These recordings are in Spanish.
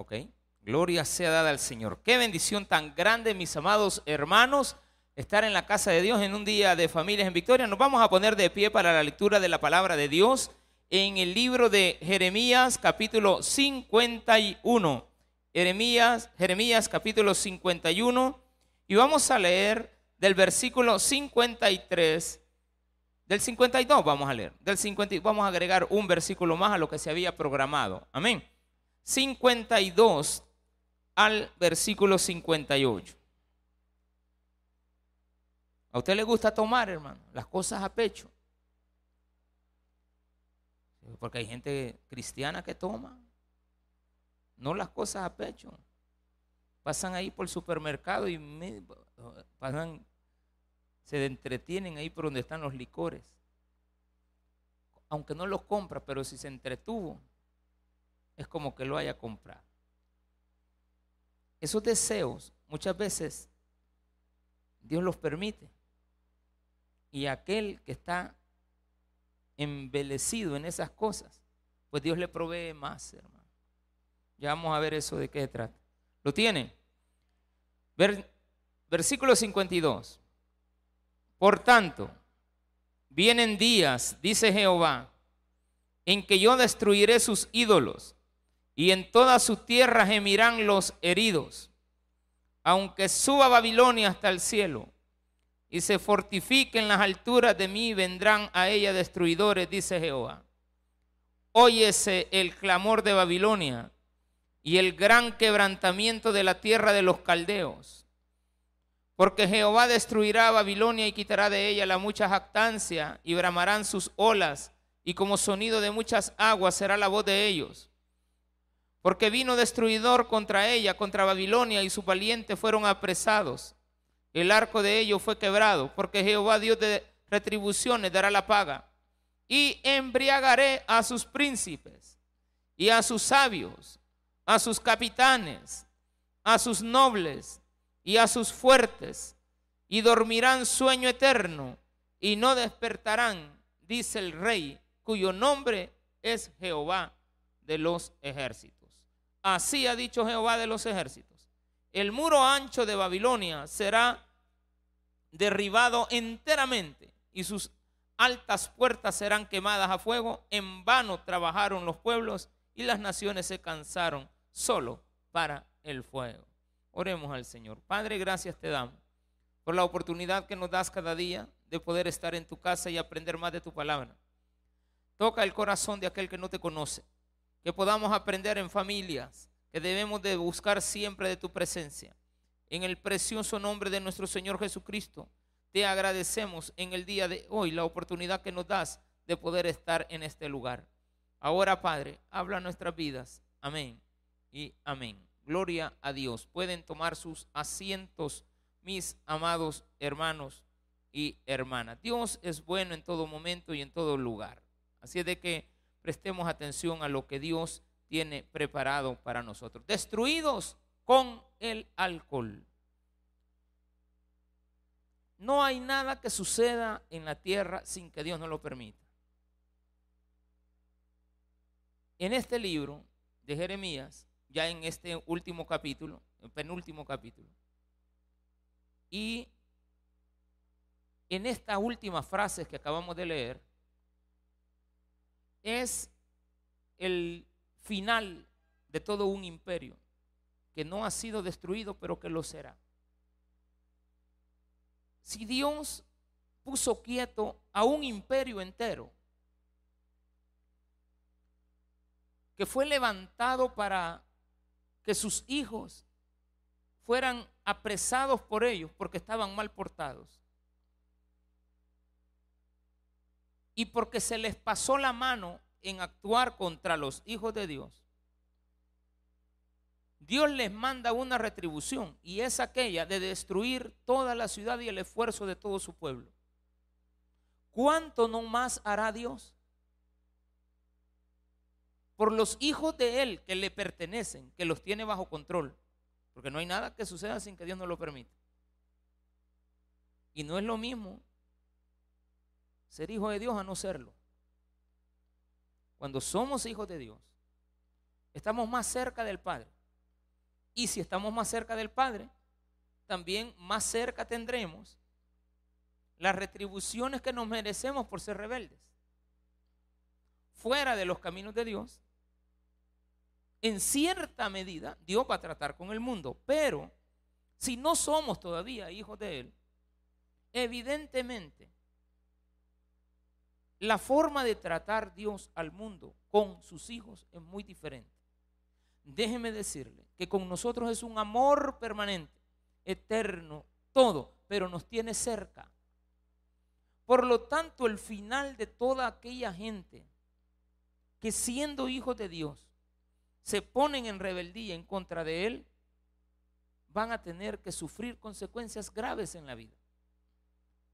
Ok. Gloria sea dada al Señor. Qué bendición tan grande, mis amados hermanos, estar en la casa de Dios en un día de familias en victoria. Nos vamos a poner de pie para la lectura de la palabra de Dios en el libro de Jeremías capítulo 51. Jeremías, Jeremías capítulo 51 y vamos a leer del versículo 53 del 52 vamos a leer. Del 50, vamos a agregar un versículo más a lo que se había programado. Amén. 52 al versículo 58. ¿A usted le gusta tomar, hermano? Las cosas a pecho. Porque hay gente cristiana que toma. No las cosas a pecho. Pasan ahí por el supermercado y se entretienen ahí por donde están los licores. Aunque no los compra, pero si se entretuvo, es como que lo haya comprado. Esos deseos muchas veces Dios los permite. Y aquel que está embelecido en esas cosas, pues Dios le provee más, hermano. Ya vamos a ver eso de qué trata. ¿Lo tiene? versículo 52. Por tanto, vienen días, dice Jehová, en que yo destruiré sus ídolos y en toda su tierra gemirán los heridos, aunque suba Babilonia hasta el cielo y se fortifiquen las alturas de mí, vendrán a ella destruidores, dice Jehová. Óyese el clamor de Babilonia y el gran quebrantamiento de la tierra de los caldeos. Porque Jehová destruirá Babilonia y quitará de ella la mucha jactancia y bramarán sus olas y como sonido de muchas aguas será la voz de ellos porque vino destruidor contra ella, contra Babilonia, y sus valientes fueron apresados. El arco de ellos fue quebrado, porque Jehová Dios de retribuciones dará la paga. Y embriagaré a sus príncipes, y a sus sabios, a sus capitanes, a sus nobles, y a sus fuertes, y dormirán sueño eterno, y no despertarán, dice el rey, cuyo nombre es Jehová de los ejércitos. Así ha dicho Jehová de los ejércitos. El muro ancho de Babilonia será derribado enteramente y sus altas puertas serán quemadas a fuego. En vano trabajaron los pueblos y las naciones se cansaron solo para el fuego. Oremos al Señor. Padre, gracias te damos por la oportunidad que nos das cada día de poder estar en tu casa y aprender más de tu palabra. Toca el corazón de aquel que no te conoce que podamos aprender en familias, que debemos de buscar siempre de tu presencia. En el precioso nombre de nuestro Señor Jesucristo, te agradecemos en el día de hoy la oportunidad que nos das de poder estar en este lugar. Ahora, Padre, habla nuestras vidas. Amén y amén. Gloria a Dios. Pueden tomar sus asientos, mis amados hermanos y hermanas. Dios es bueno en todo momento y en todo lugar. Así es de que prestemos atención a lo que Dios tiene preparado para nosotros. Destruidos con el alcohol. No hay nada que suceda en la tierra sin que Dios no lo permita. En este libro de Jeremías, ya en este último capítulo, el penúltimo capítulo, y en estas últimas frases que acabamos de leer, es el final de todo un imperio que no ha sido destruido, pero que lo será. Si Dios puso quieto a un imperio entero, que fue levantado para que sus hijos fueran apresados por ellos porque estaban mal portados. Y porque se les pasó la mano en actuar contra los hijos de Dios, Dios les manda una retribución y es aquella de destruir toda la ciudad y el esfuerzo de todo su pueblo. ¿Cuánto no más hará Dios? Por los hijos de Él que le pertenecen, que los tiene bajo control. Porque no hay nada que suceda sin que Dios no lo permita. Y no es lo mismo ser hijo de Dios a no serlo. Cuando somos hijos de Dios, estamos más cerca del Padre. Y si estamos más cerca del Padre, también más cerca tendremos las retribuciones que nos merecemos por ser rebeldes. Fuera de los caminos de Dios, en cierta medida Dios va a tratar con el mundo, pero si no somos todavía hijos de Él, evidentemente la forma de tratar Dios al mundo con sus hijos es muy diferente. Déjeme decirle que con nosotros es un amor permanente, eterno, todo, pero nos tiene cerca. Por lo tanto, el final de toda aquella gente que siendo hijos de Dios se ponen en rebeldía en contra de Él, van a tener que sufrir consecuencias graves en la vida.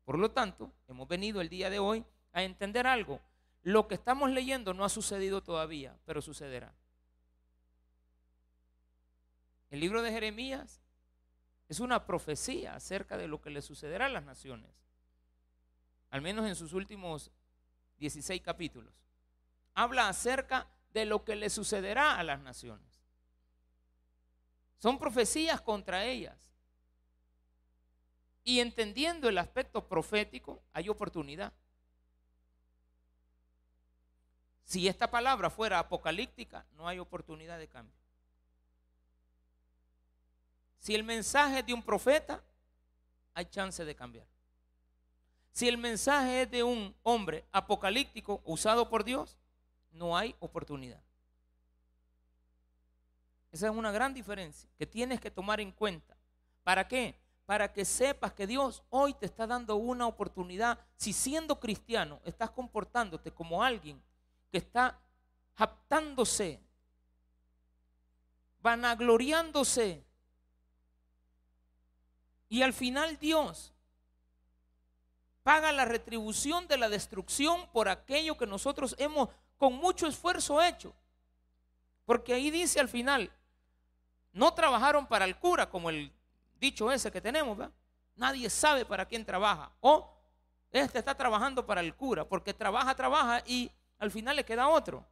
Por lo tanto, hemos venido el día de hoy a entender algo. Lo que estamos leyendo no ha sucedido todavía, pero sucederá. El libro de Jeremías es una profecía acerca de lo que le sucederá a las naciones, al menos en sus últimos 16 capítulos. Habla acerca de lo que le sucederá a las naciones. Son profecías contra ellas. Y entendiendo el aspecto profético, hay oportunidad. Si esta palabra fuera apocalíptica, no hay oportunidad de cambio. Si el mensaje es de un profeta, hay chance de cambiar. Si el mensaje es de un hombre apocalíptico usado por Dios, no hay oportunidad. Esa es una gran diferencia que tienes que tomar en cuenta. ¿Para qué? Para que sepas que Dios hoy te está dando una oportunidad. Si siendo cristiano estás comportándote como alguien que está japtándose, vanagloriándose. Y al final Dios paga la retribución de la destrucción por aquello que nosotros hemos con mucho esfuerzo hecho. Porque ahí dice al final, no trabajaron para el cura, como el dicho ese que tenemos, Nadie sabe para quién trabaja. O este está trabajando para el cura, porque trabaja, trabaja y al final le queda otro.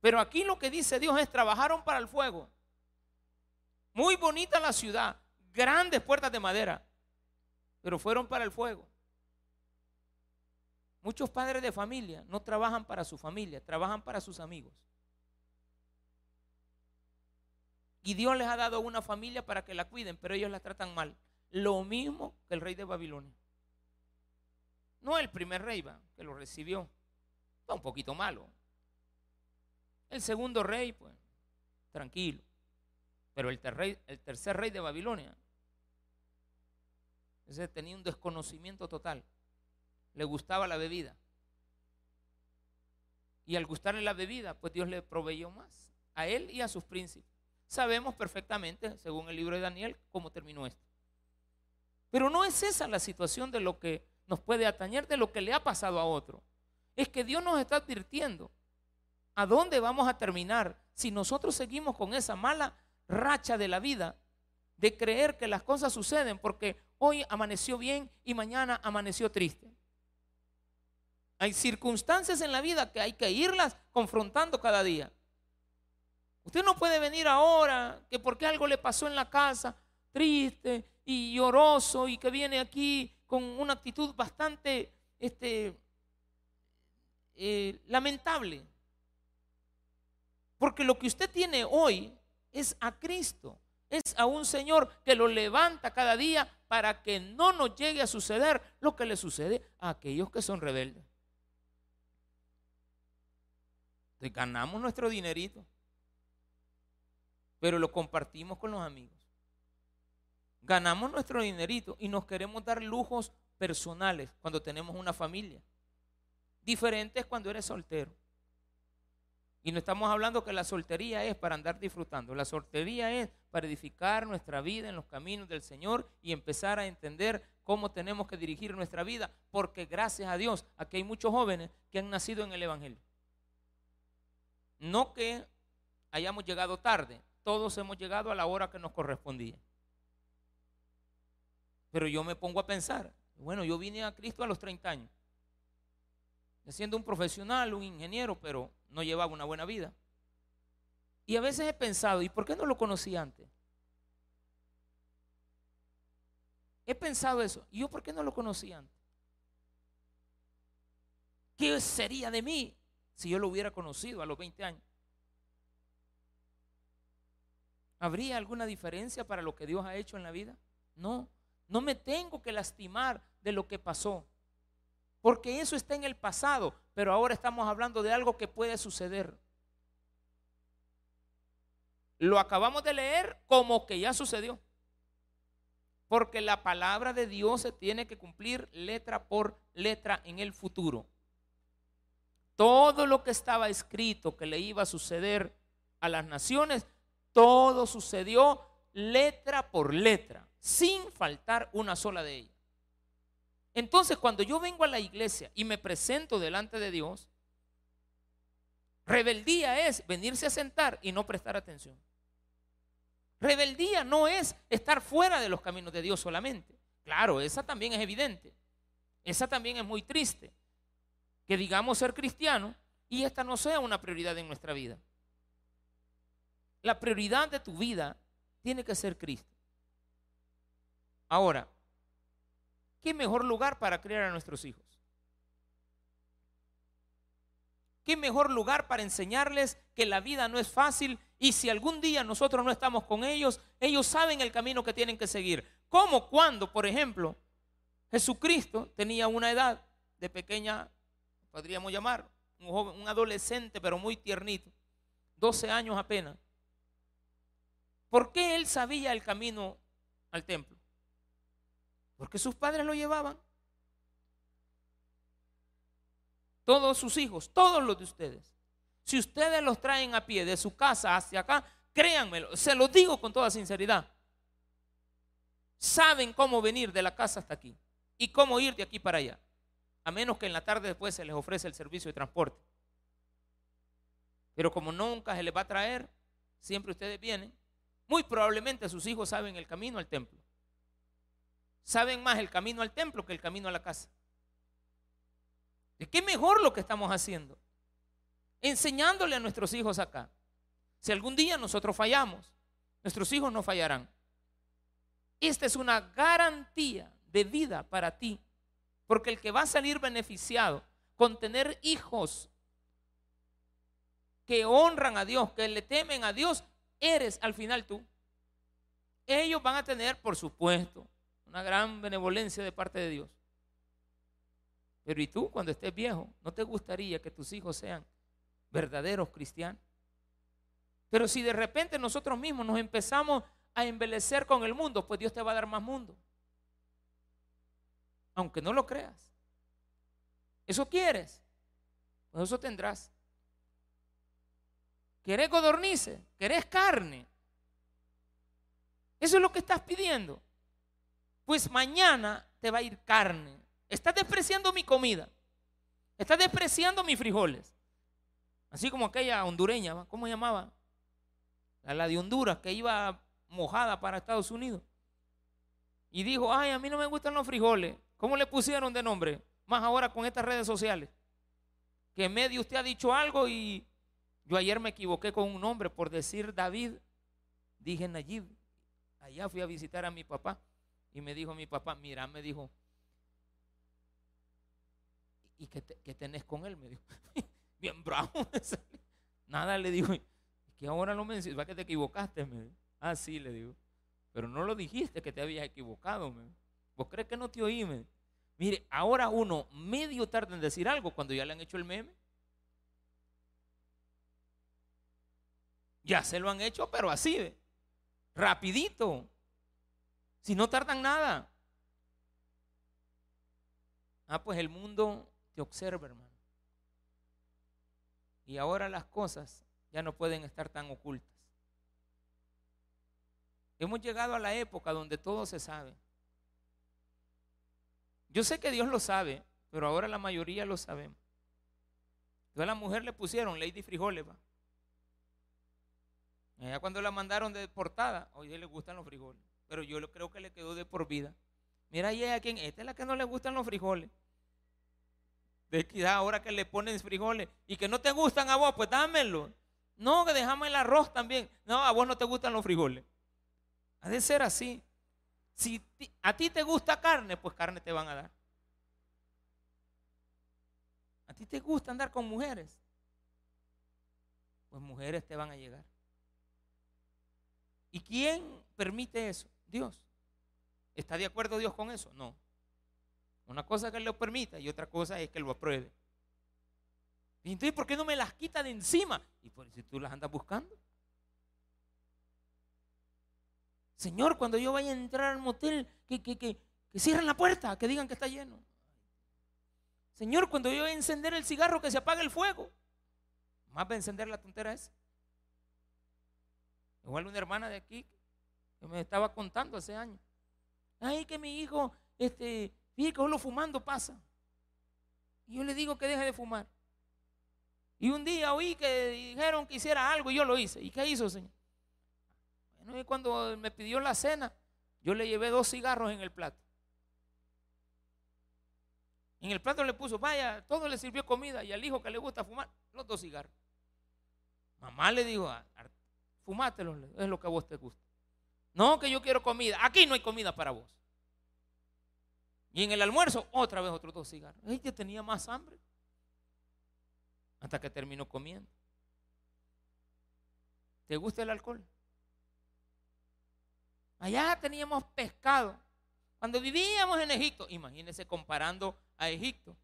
Pero aquí lo que dice Dios es, trabajaron para el fuego. Muy bonita la ciudad, grandes puertas de madera, pero fueron para el fuego. Muchos padres de familia no trabajan para su familia, trabajan para sus amigos. Y Dios les ha dado una familia para que la cuiden, pero ellos la tratan mal. Lo mismo que el rey de Babilonia. No el primer rey va, que lo recibió un poquito malo. El segundo rey, pues, tranquilo. Pero el, el tercer rey de Babilonia, ese tenía un desconocimiento total. Le gustaba la bebida. Y al gustarle la bebida, pues Dios le proveyó más a él y a sus príncipes. Sabemos perfectamente, según el libro de Daniel, cómo terminó esto. Pero no es esa la situación de lo que nos puede atañer, de lo que le ha pasado a otro es que Dios nos está advirtiendo a dónde vamos a terminar si nosotros seguimos con esa mala racha de la vida de creer que las cosas suceden porque hoy amaneció bien y mañana amaneció triste. Hay circunstancias en la vida que hay que irlas confrontando cada día. Usted no puede venir ahora que porque algo le pasó en la casa, triste y lloroso y que viene aquí con una actitud bastante este, eh, lamentable. Porque lo que usted tiene hoy es a Cristo, es a un Señor que lo levanta cada día para que no nos llegue a suceder lo que le sucede a aquellos que son rebeldes. ganamos nuestro dinerito, pero lo compartimos con los amigos. Ganamos nuestro dinerito y nos queremos dar lujos personales cuando tenemos una familia. Diferente es cuando eres soltero. Y no estamos hablando que la soltería es para andar disfrutando. La soltería es para edificar nuestra vida en los caminos del Señor y empezar a entender cómo tenemos que dirigir nuestra vida. Porque gracias a Dios, aquí hay muchos jóvenes que han nacido en el Evangelio. No que hayamos llegado tarde, todos hemos llegado a la hora que nos correspondía. Pero yo me pongo a pensar, bueno, yo vine a Cristo a los 30 años siendo un profesional, un ingeniero, pero no llevaba una buena vida. Y a veces he pensado, ¿y por qué no lo conocí antes? He pensado eso. ¿Y yo por qué no lo conocí antes? ¿Qué sería de mí si yo lo hubiera conocido a los 20 años? ¿Habría alguna diferencia para lo que Dios ha hecho en la vida? No, no me tengo que lastimar de lo que pasó porque eso está en el pasado, pero ahora estamos hablando de algo que puede suceder. Lo acabamos de leer como que ya sucedió, porque la palabra de Dios se tiene que cumplir letra por letra en el futuro. Todo lo que estaba escrito que le iba a suceder a las naciones todo sucedió letra por letra, sin faltar una sola de ellas. Entonces, cuando yo vengo a la iglesia y me presento delante de Dios, rebeldía es venirse a sentar y no prestar atención. Rebeldía no es estar fuera de los caminos de Dios solamente. Claro, esa también es evidente. Esa también es muy triste. Que digamos ser cristiano y esta no sea una prioridad en nuestra vida. La prioridad de tu vida tiene que ser Cristo. Ahora, ¿qué mejor lugar para criar a nuestros hijos? ¿Qué mejor lugar para enseñarles que la vida no es fácil y si algún día nosotros no estamos con ellos, ellos saben el camino que tienen que seguir? ¿Cómo cuando, por ejemplo, Jesucristo tenía una edad de pequeña, podríamos llamar, un, joven, un adolescente pero muy tiernito, 12 años apenas, ¿Por qué él sabía el camino al templo? Porque sus padres lo llevaban. Todos sus hijos, todos los de ustedes. Si ustedes los traen a pie de su casa hacia acá, créanmelo, se lo digo con toda sinceridad. Saben cómo venir de la casa hasta aquí y cómo ir de aquí para allá. A menos que en la tarde después se les ofrece el servicio de transporte. Pero como nunca se les va a traer, siempre ustedes vienen muy probablemente sus hijos saben el camino al templo. Saben más el camino al templo que el camino a la casa. ¿De qué mejor lo que estamos haciendo? Enseñándole a nuestros hijos acá. Si algún día nosotros fallamos, nuestros hijos no fallarán. Esta es una garantía de vida para ti. Porque el que va a salir beneficiado con tener hijos que honran a Dios, que le temen a Dios, eres al final tú. Ellos van a tener, por supuesto, una gran benevolencia de parte de Dios. Pero ¿y tú cuando estés viejo? ¿No te gustaría que tus hijos sean verdaderos cristianos? Pero si de repente nosotros mismos nos empezamos a embelecer con el mundo, pues Dios te va a dar más mundo. Aunque no lo creas. ¿Eso quieres? Pues eso tendrás. ¿Querés codornices? ¿Querés carne? Eso es lo que estás pidiendo. Pues mañana te va a ir carne. Estás despreciando mi comida. Estás despreciando mis frijoles. Así como aquella hondureña, ¿cómo llamaba? La de Honduras, que iba mojada para Estados Unidos. Y dijo, ay, a mí no me gustan los frijoles. ¿Cómo le pusieron de nombre? Más ahora con estas redes sociales. Que en medio usted ha dicho algo y yo ayer me equivoqué con un nombre por decir David, dije Nayib. Allá fui a visitar a mi papá y me dijo mi papá, mira, me dijo, ¿y qué, tenés con él? Me dijo, bien bravo. Nada le dijo, que ahora no me decís, va que te equivocaste. Me Ah, sí, le digo, pero no lo dijiste que te habías equivocado. Me ¿Vos crees que no te oí? Mire, ahora uno medio tarde en decir algo cuando ya le han hecho el meme. Ya se lo han hecho, pero así, rapidito. Si no tardan nada. Ah, pues el mundo te observa, hermano. Y ahora las cosas ya no pueden estar tan ocultas. Hemos llegado a la época donde todo se sabe. Yo sé que Dios lo sabe, pero ahora la mayoría lo sabemos. Entonces a la mujer le pusieron Lady Frijoles, ¿va? Ya cuando la mandaron de portada, oye, le gustan los frijoles. Pero yo creo que le quedó de por vida. Mira, y a quien, esta es la que no le gustan los frijoles. De que ahora que le ponen frijoles y que no te gustan a vos, pues dámelo. No, que dejame el arroz también. No, a vos no te gustan los frijoles. Ha de ser así. Si a ti te gusta carne, pues carne te van a dar. A ti te gusta andar con mujeres, pues mujeres te van a llegar. ¿Y quién permite eso? Dios. ¿Está de acuerdo Dios con eso? No. Una cosa es que Él lo permita y otra cosa es que lo apruebe. Y entonces, ¿por qué no me las quita de encima? Y por si tú las andas buscando. Señor, cuando yo vaya a entrar al motel, que, que, que, cierren la puerta, que digan que está lleno. Señor, cuando yo vaya a encender el cigarro, que se apague el fuego. Más va a encender la tontera esa. Igual una hermana de aquí que me estaba contando hace años. Ay, que mi hijo, este, fíjate que solo fumando pasa. Y yo le digo que deje de fumar. Y un día oí que dijeron que hiciera algo y yo lo hice. ¿Y qué hizo, Señor? Bueno, y cuando me pidió la cena, yo le llevé dos cigarros en el plato. En el plato le puso, vaya, todo le sirvió comida y al hijo que le gusta fumar, los dos cigarros. Mamá le dijo, fumátelo, es lo que a vos te gusta. No, que yo quiero comida. Aquí no hay comida para vos. Y en el almuerzo, otra vez otros dos cigarros. Ella tenía más hambre. Hasta que terminó comiendo. ¿Te gusta el alcohol? Allá teníamos pescado. Cuando vivíamos en Egipto, imagínense comparando a Egipto,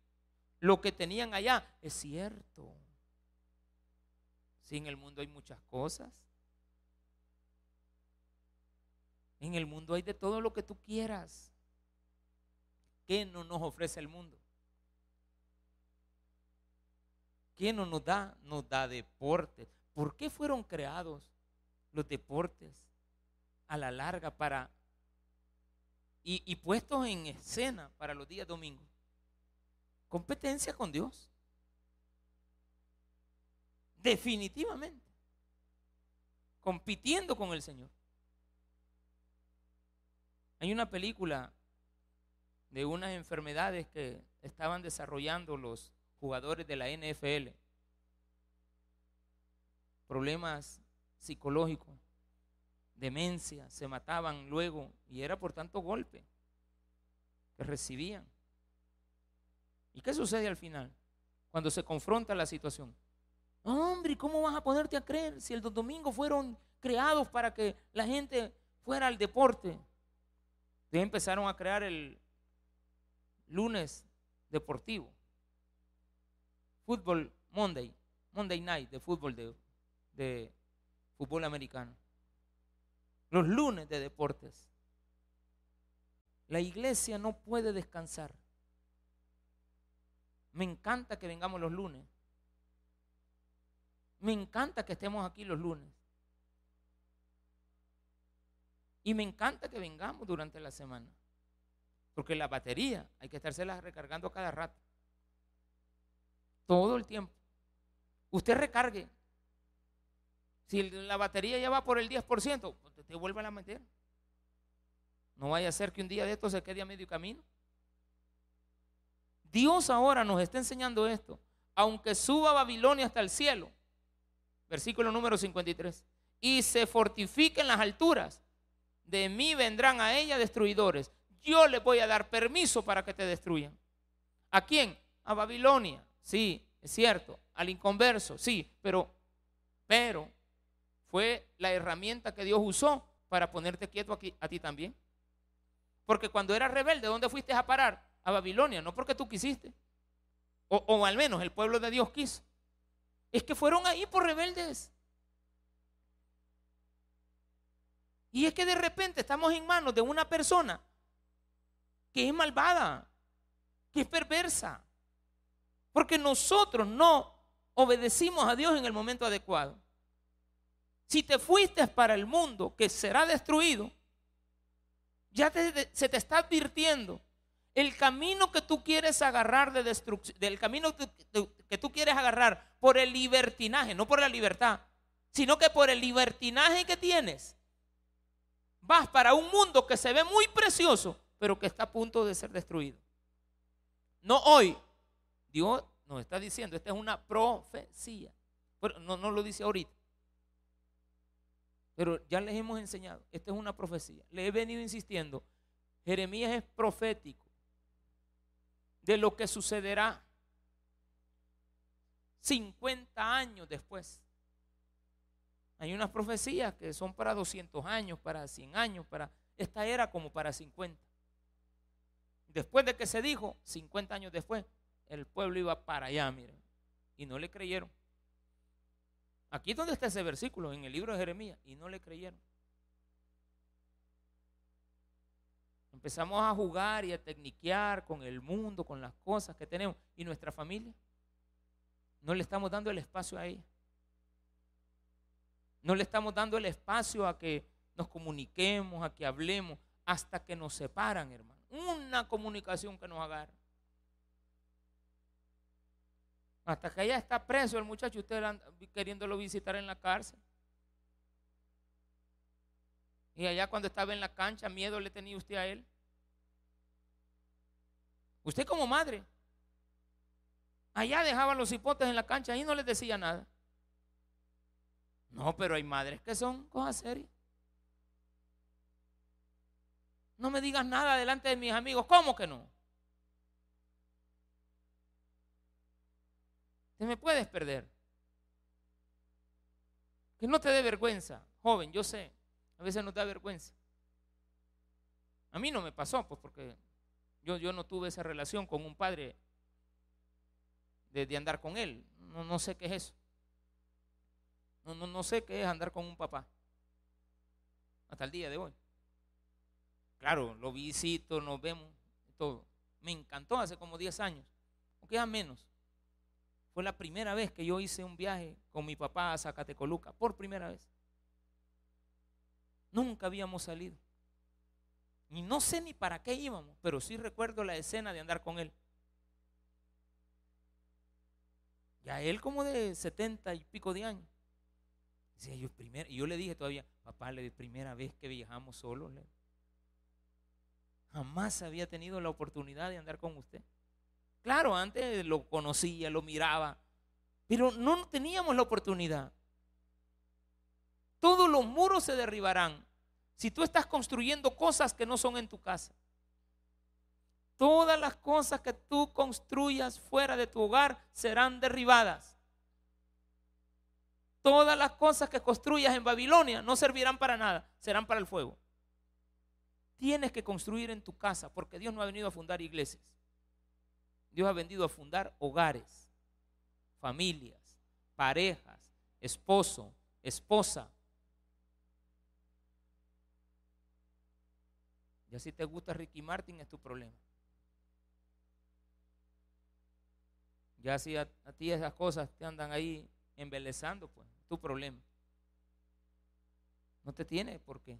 lo que tenían allá es cierto. Sí, en el mundo hay muchas cosas. En el mundo hay de todo lo que tú quieras. ¿Qué no nos ofrece el mundo? ¿Qué no nos da? Nos da deportes. ¿Por qué fueron creados los deportes a la larga para y, y puestos en escena para los días domingos? Competencia con Dios. Definitivamente. Compitiendo con el Señor. Hay una película de unas enfermedades que estaban desarrollando los jugadores de la NFL. Problemas psicológicos, demencia, se mataban luego y era por tanto golpe que recibían. ¿Y qué sucede al final? Cuando se confronta la situación. Hombre, ¿cómo vas a ponerte a creer si el domingo fueron creados para que la gente fuera al deporte? Entonces empezaron a crear el lunes deportivo. Fútbol Monday, Monday Night de fútbol de, de fútbol americano. Los lunes de deportes. La iglesia no puede descansar. Me encanta que vengamos los lunes. Me encanta que estemos aquí los lunes. Y me encanta que vengamos durante la semana. Porque la batería hay que estársela recargando cada rato. Todo el tiempo. Usted recargue. Si la batería ya va por el 10%, pues te vuelve a meter. No vaya a ser que un día de esto se quede a medio camino. Dios ahora nos está enseñando esto. Aunque suba Babilonia hasta el cielo, versículo número 53, y se fortifique en las alturas, de mí vendrán a ella destruidores. Yo le voy a dar permiso para que te destruyan. ¿A quién? A Babilonia. Sí, es cierto. Al inconverso, sí, pero, pero fue la herramienta que Dios usó para ponerte quieto aquí, a ti también. Porque cuando eras rebelde, ¿dónde fuiste a parar? A Babilonia, no porque tú quisiste. O, o al menos el pueblo de Dios quiso. Es que fueron ahí por rebeldes. Y es que de repente estamos en manos de una persona que es malvada, que es perversa. Porque nosotros no obedecimos a Dios en el momento adecuado. Si te fuiste para el mundo que será destruido, ya se te está advirtiendo el camino que tú quieres agarrar de destrucción, del camino que, que tú quieres agarrar por el libertinaje, no por la libertad, sino que por el libertinaje que tienes, vas para un mundo que se ve muy precioso, pero que está a punto de ser destruido. No hoy. Dios nos está diciendo, esta es una profecía. Pero no, no lo dice ahorita. Pero ya les hemos enseñado, esta es una profecía. Le he venido insistiendo Jeremías es profético de lo que sucederá 50 años después. Hay unas profecías que son para 200 años, para 100 años, para esta era como para 50. Después de que se dijo, 50 años después, el pueblo iba para allá, miren, y no le creyeron. Aquí es donde está ese versículo, en el libro de Jeremías, y no le creyeron. Empezamos a jugar y a tecniquear con el mundo, con las cosas que tenemos. ¿Y nuestra familia? No le estamos dando el espacio a ella. No le estamos dando el espacio a que nos comuniquemos, a que hablemos, hasta que nos separan, hermano. Una comunicación que nos agarra. Hasta que ya está preso el muchacho, usted queriéndolo visitar en la cárcel. Y allá cuando estaba en la cancha, miedo le tenía usted a él. Usted como madre, allá dejaba los hipotes en la cancha y no les decía nada. No, pero hay madres que son cosas serias. No me digas nada delante de mis amigos. ¿Cómo que no? Te me puedes perder. Que no te dé vergüenza, joven, yo sé. A veces nos da vergüenza. A mí no me pasó, pues porque yo, yo no tuve esa relación con un padre de, andar con él. No, no, sé qué es eso. No, no, no sé qué es andar con un papá. Hasta el día de hoy. Claro, lo visito, nos vemos, todo. Me encantó hace como 10 años, aunque ya menos. Fue la primera vez que yo hice un viaje con mi papá a Zacatecoluca, por primera vez. Nunca habíamos salido. Y no sé ni para qué íbamos, pero sí recuerdo la escena de andar con él. Ya él como de setenta y pico de años. Yo, y yo le dije todavía, papá, la primera vez que viajamos solos. Jamás había tenido la oportunidad de andar con usted. Claro, antes lo conocía, lo miraba, pero no teníamos la oportunidad. Todos los muros se derribarán si tú estás construyendo cosas que no son en tu casa. Todas las cosas que tú construyas fuera de tu hogar serán derribadas. Todas las cosas que construyas en Babilonia no servirán para nada, serán para el fuego. Tienes que construir en tu casa porque Dios no ha venido a fundar iglesias. Dios ha venido a fundar hogares, familias, parejas, esposo, esposa. Ya si te gusta Ricky Martin es tu problema. Ya si a, ti esas cosas te andan ahí embelezando, pues, es tu problema. No te tiene por qué.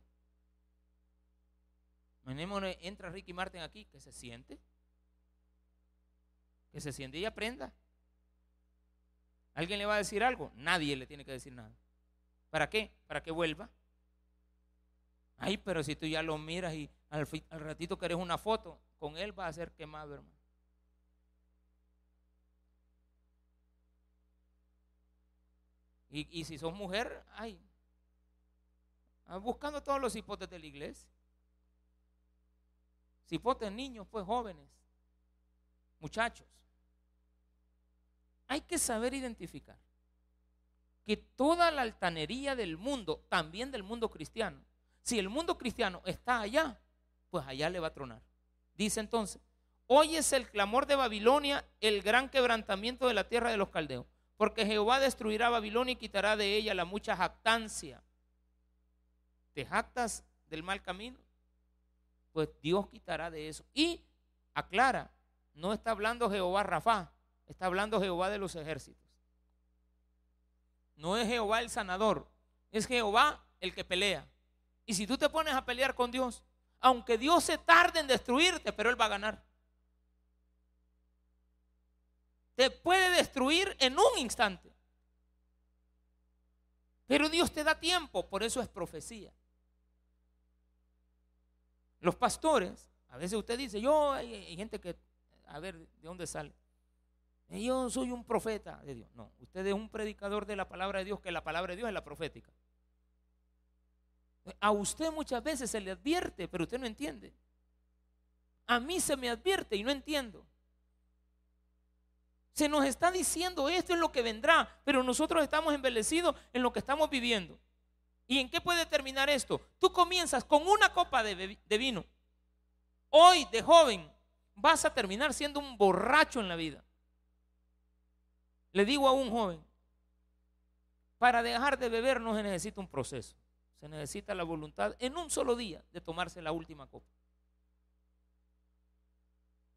Entra Ricky Martin aquí, que se siente que se siente y aprenda. ¿Alguien le va a decir algo? Nadie le tiene que decir nada. ¿Para qué? Para que vuelva. Ay, pero si tú ya lo miras y al, ratito querés una foto, con él va a ser quemado, hermano. Y, si sos mujer, ay, buscando todos los hipotes de la iglesia. Hipotes niños, pues jóvenes, muchachos. Hay que saber identificar que toda la altanería del mundo, también del mundo cristiano, si el mundo cristiano está allá, pues allá le va a tronar. Dice entonces, hoy es el clamor de Babilonia, el gran quebrantamiento de la tierra de los caldeos, porque Jehová destruirá Babilonia y quitará de ella la mucha jactancia. ¿Te jactas del mal camino? Pues Dios quitará de eso. Y aclara, no está hablando Jehová Rafa, Está hablando Jehová de los ejércitos. No es Jehová el sanador, es Jehová el que pelea. Y si tú te pones a pelear con Dios, aunque Dios se tarde en destruirte, pero Él va a ganar. Te puede destruir en un instante. Pero Dios te da tiempo, por eso es profecía. Los pastores, a veces usted dice, yo hay, gente que, a ver, ¿de dónde sale? Yo soy un profeta de Dios. No, usted es un predicador de la palabra de Dios, que la palabra de Dios es la profética. A usted muchas veces se le advierte, pero usted no entiende. A mí se me advierte y no entiendo. Se nos está diciendo esto es lo que vendrá, pero nosotros estamos embelecidos en lo que estamos viviendo. ¿Y en qué puede terminar esto? Tú comienzas con una copa de, de vino. Hoy, de joven, vas a terminar siendo un borracho en la vida. Le digo a un joven, para dejar de beber no se necesita un proceso, se necesita la voluntad en un solo día de tomarse la última copa.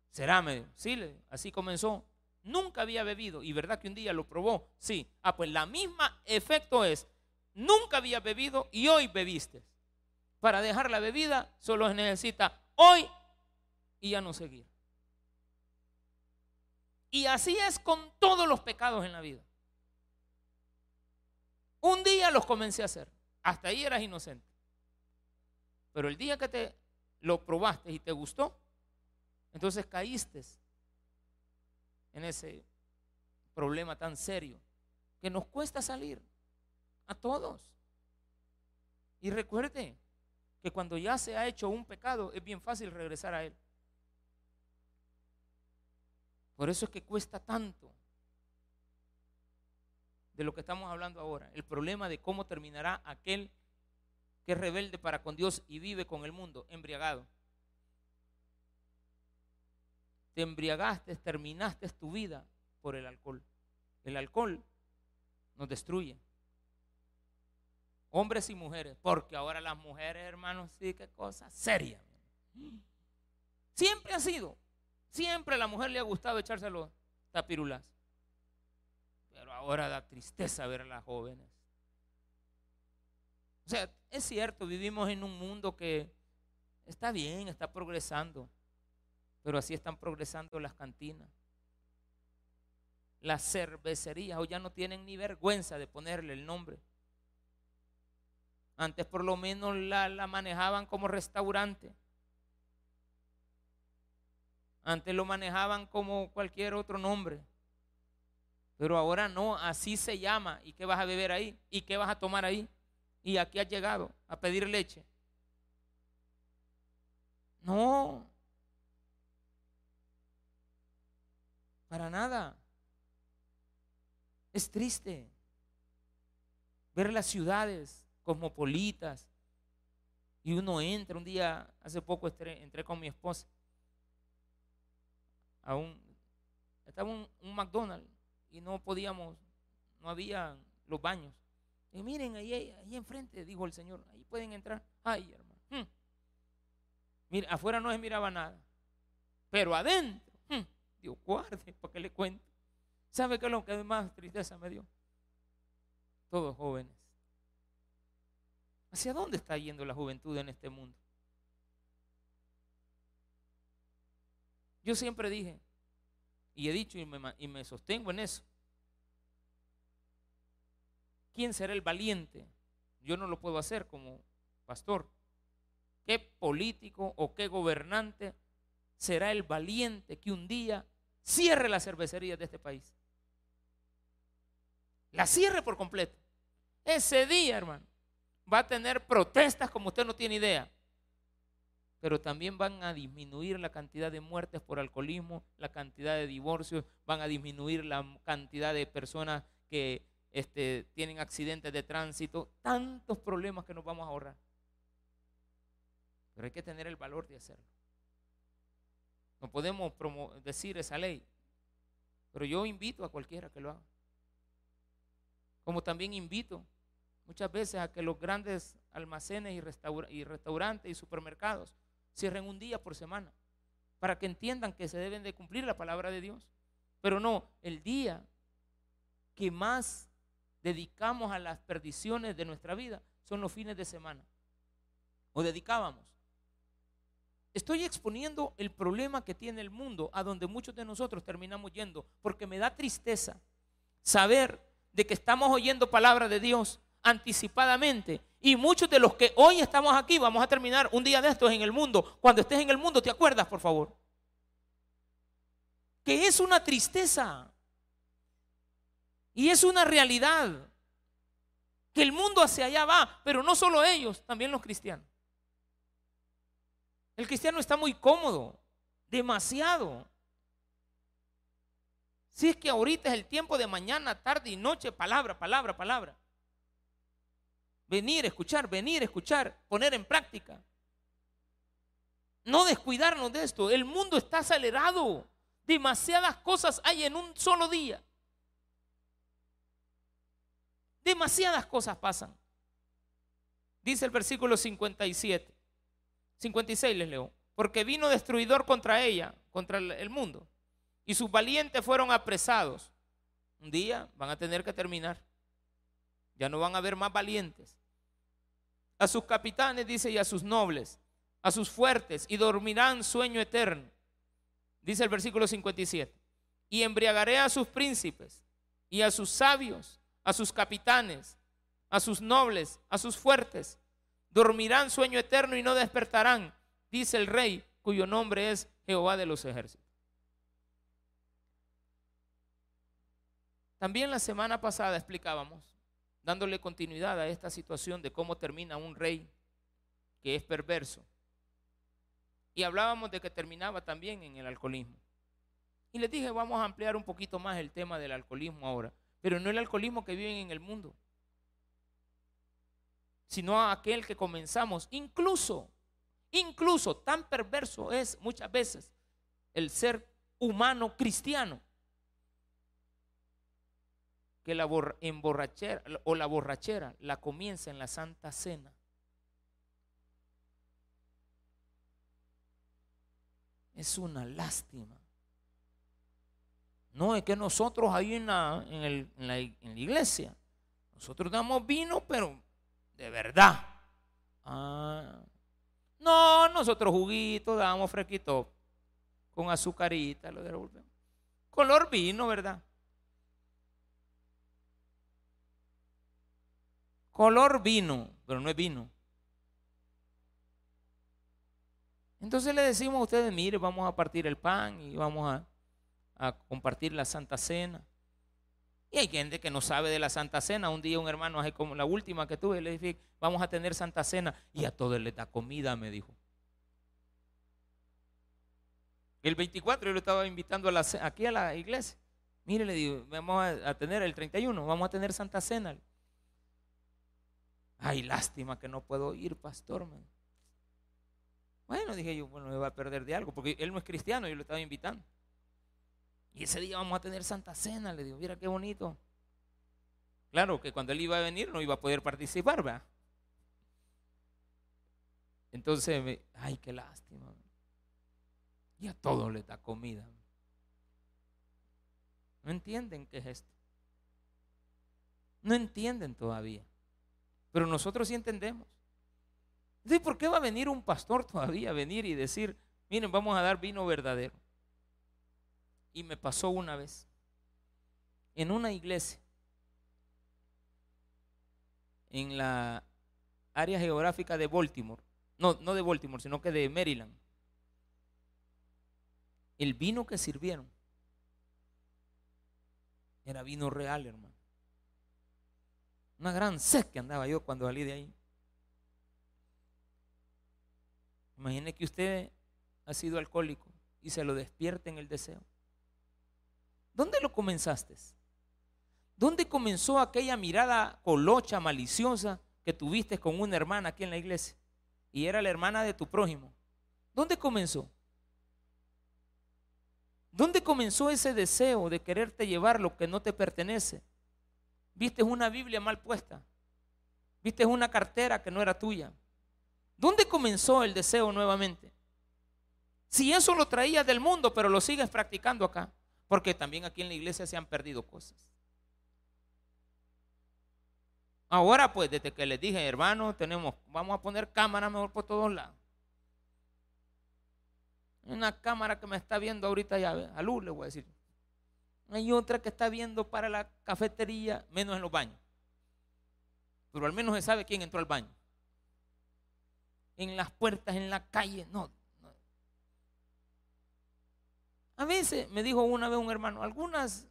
¿Será medio? Sí, así comenzó. Nunca había bebido y verdad que un día lo probó. Sí. Ah, pues la misma efecto es, nunca había bebido y hoy bebiste. Para dejar la bebida solo se necesita hoy y ya no seguir. Y así es con todos los pecados en la vida. Un día los comencé a hacer. Hasta ahí eras inocente. Pero el día que te lo probaste y te gustó, entonces caíste en ese problema tan serio que nos cuesta salir a todos. Y recuerde que cuando ya se ha hecho un pecado es bien fácil regresar a él. Por eso es que cuesta tanto de lo que estamos hablando ahora. El problema de cómo terminará aquel que es rebelde para con Dios y vive con el mundo embriagado. Te embriagaste, terminaste tu vida por el alcohol. El alcohol nos destruye. Hombres y mujeres, porque ahora las mujeres, hermanos, sí, qué cosa seria. Siempre ha sido. Siempre a la mujer le ha gustado echarse los tapirulas. Pero ahora da tristeza ver a las jóvenes. O sea, es cierto, vivimos en un mundo que está bien, está progresando. Pero así están progresando las cantinas. Las cervecerías o ya no tienen ni vergüenza de ponerle el nombre. Antes por lo menos la, la manejaban como restaurante. Antes lo manejaban como cualquier otro nombre. Pero ahora no, así se llama. ¿Y qué vas a beber ahí? ¿Y qué vas a tomar ahí? ¿Y aquí has llegado? ¿A pedir leche? No. Para nada. Es triste ver las ciudades cosmopolitas y uno entra, un día, hace poco entré con mi esposa a un, estaba un, McDonald's y no podíamos, no había los baños. Y miren, ahí, ahí enfrente, dijo el Señor, ahí pueden entrar. Ay, hermano. Hmm. Mira, afuera no se miraba nada. Pero adentro, Dios guarde, para que le cuente. ¿Sabe qué es lo que más tristeza me dio? Todos jóvenes. ¿Hacia dónde está yendo la juventud en este mundo? Yo siempre dije, y he dicho y me, sostengo en eso, ¿quién será el valiente? Yo no lo puedo hacer como pastor. ¿Qué político o qué gobernante será el valiente que un día cierre las cervecerías de este país? La cierre por completo. Ese día, hermano, va a tener protestas como usted no tiene idea pero también van a disminuir la cantidad de muertes por alcoholismo, la cantidad de divorcios, van a disminuir la cantidad de personas que este, tienen accidentes de tránsito, tantos problemas que nos vamos a ahorrar. Pero hay que tener el valor de hacerlo. No podemos decir esa ley, pero yo invito a cualquiera que lo haga. Como también invito muchas veces a que los grandes almacenes y, y restaurantes y supermercados Cierren un día por semana para que entiendan que se deben de cumplir la palabra de Dios. Pero no, el día que más dedicamos a las perdiciones de nuestra vida son los fines de semana. O dedicábamos. Estoy exponiendo el problema que tiene el mundo, a donde muchos de nosotros terminamos yendo, porque me da tristeza saber de que estamos oyendo palabra de Dios anticipadamente y muchos de los que hoy estamos aquí vamos a terminar un día de estos en el mundo. Cuando estés en el mundo, ¿te acuerdas, por favor? Que es una tristeza. Y es una realidad. Que el mundo hacia allá va, pero no solo ellos, también los cristianos. El cristiano está muy cómodo Demasiado. Si es que ahorita es el tiempo de mañana, tarde y noche, palabra, palabra, palabra. Venir, escuchar, venir, escuchar, poner en práctica. No descuidarnos de esto. El mundo está acelerado. Demasiadas cosas hay en un solo día. Demasiadas cosas pasan. Dice el versículo 57. 56 les leo. Porque vino destruidor contra ella, contra el mundo. Y sus valientes fueron apresados. Un día van a tener que terminar. Ya no van a haber más valientes. A sus capitanes, dice, y a sus nobles, a sus fuertes, y dormirán sueño eterno. Dice el versículo 57. Y embriagaré a sus príncipes, y a sus sabios, a sus capitanes, a sus nobles, a sus fuertes. Dormirán sueño eterno y no despertarán, dice el rey, cuyo nombre es Jehová de los ejércitos. También la semana pasada explicábamos, dándole continuidad a esta situación de cómo termina un rey que es perverso. Y hablábamos de que terminaba también en el alcoholismo. Y les dije, vamos a ampliar un poquito más el tema del alcoholismo ahora, pero no el alcoholismo que viven en el mundo, sino aquel que comenzamos, incluso, incluso tan perverso es muchas veces el ser humano cristiano, que la emborrachera o la borrachera la comienza en la Santa Cena. Es una lástima. No es que nosotros ahí en la, en, la, iglesia, nosotros damos vino, pero de verdad. Ah. no, nosotros juguitos damos fresquito con azucarita, lo devolvemos. Color vino, ¿verdad? Color vino, pero no es vino. Entonces le decimos a ustedes, mire, vamos a partir el pan y vamos a, compartir la Santa Cena. Y hay gente que no sabe de la Santa Cena. Un día un hermano, hace como la última que tuve, le dije, vamos a tener Santa Cena. Y a todos les da comida, me dijo. El 24 yo lo estaba invitando a aquí a la iglesia. Mire, le digo, vamos a, tener el 31, vamos a tener Santa Cena. Ay, lástima que no puedo ir, pastor. Bueno, dije yo, bueno, me va a perder de algo, porque él no es cristiano, yo lo estaba invitando. Y ese día vamos a tener Santa Cena, le digo, mira qué bonito. Claro que cuando él iba a venir no iba a poder participar, ¿verdad? Entonces, ay, qué lástima. Y a todos les da comida. No entienden qué es esto. No entienden todavía. Pero nosotros sí entendemos. ¿por qué va a venir un pastor todavía a venir y decir, miren, vamos a dar vino verdadero? Y me pasó una vez, en una iglesia, en la área geográfica de Baltimore, no, no de Baltimore, sino que de Maryland, el vino que sirvieron era vino real, hermano. Una gran sed que andaba yo cuando salí de ahí. Imagine que usted ha sido alcohólico y se lo despierte en el deseo. ¿Dónde lo comenzaste? ¿Dónde comenzó aquella mirada colocha, maliciosa que tuviste con una hermana aquí en la iglesia? Y era la hermana de tu prójimo. ¿Dónde comenzó? ¿Dónde comenzó ese deseo de quererte llevar lo que no te pertenece? Viste una Biblia mal puesta. Viste una cartera que no era tuya. ¿Dónde comenzó el deseo nuevamente? Si eso lo traías del mundo, pero lo sigues practicando acá. Porque también aquí en la iglesia se han perdido cosas. Ahora pues, desde que les dije, hermano, tenemos, vamos a poner cámara mejor por todos lados. Una cámara que me está viendo ahorita ya, a luz le voy a decir. Hay otra que está viendo para la cafetería, menos en los baños. Pero al menos se sabe quién entró al baño. En las puertas, en la calle, no. A veces me dijo una vez un hermano, algunas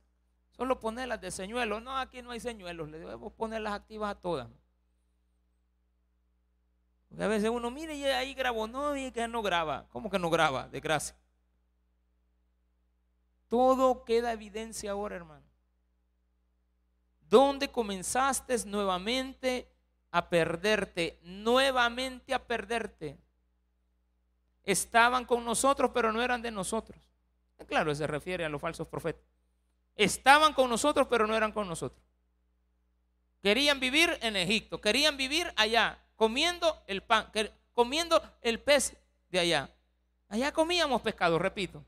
solo ponerlas de señuelos. No, aquí no hay señuelos, le debo ponerlas activas a todas. A veces uno, mire, y ahí grabó, no, y que no graba. ¿Cómo que no graba? De gracia. Todo queda evidencia ahora, hermano. ¿Dónde comenzaste nuevamente a perderte? Nuevamente a perderte. Estaban con nosotros, pero no eran de nosotros. Claro, se refiere a los falsos profetas. Estaban con nosotros, pero no eran con nosotros. Querían vivir en Egipto, querían vivir allá, comiendo el pan, comiendo el pez de allá. Allá comíamos pescado, repito.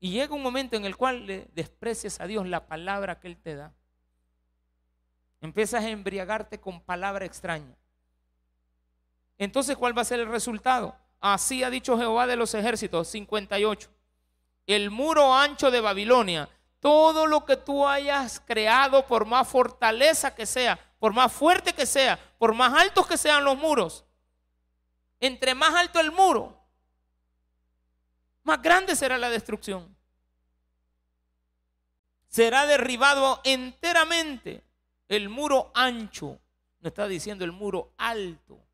Y llega un momento en el cual le desprecias a Dios la palabra que Él te da. Empiezas a embriagarte con palabra extraña. Entonces, ¿cuál va a ser el resultado? Así ha dicho Jehová de los ejércitos, 58. El muro ancho de Babilonia, todo lo que tú hayas creado, por más fortaleza que sea, por más fuerte que sea, por más altos que sean los muros, entre más alto el muro, más grande será la destrucción. Será derribado enteramente el muro ancho. No está diciendo el muro alto.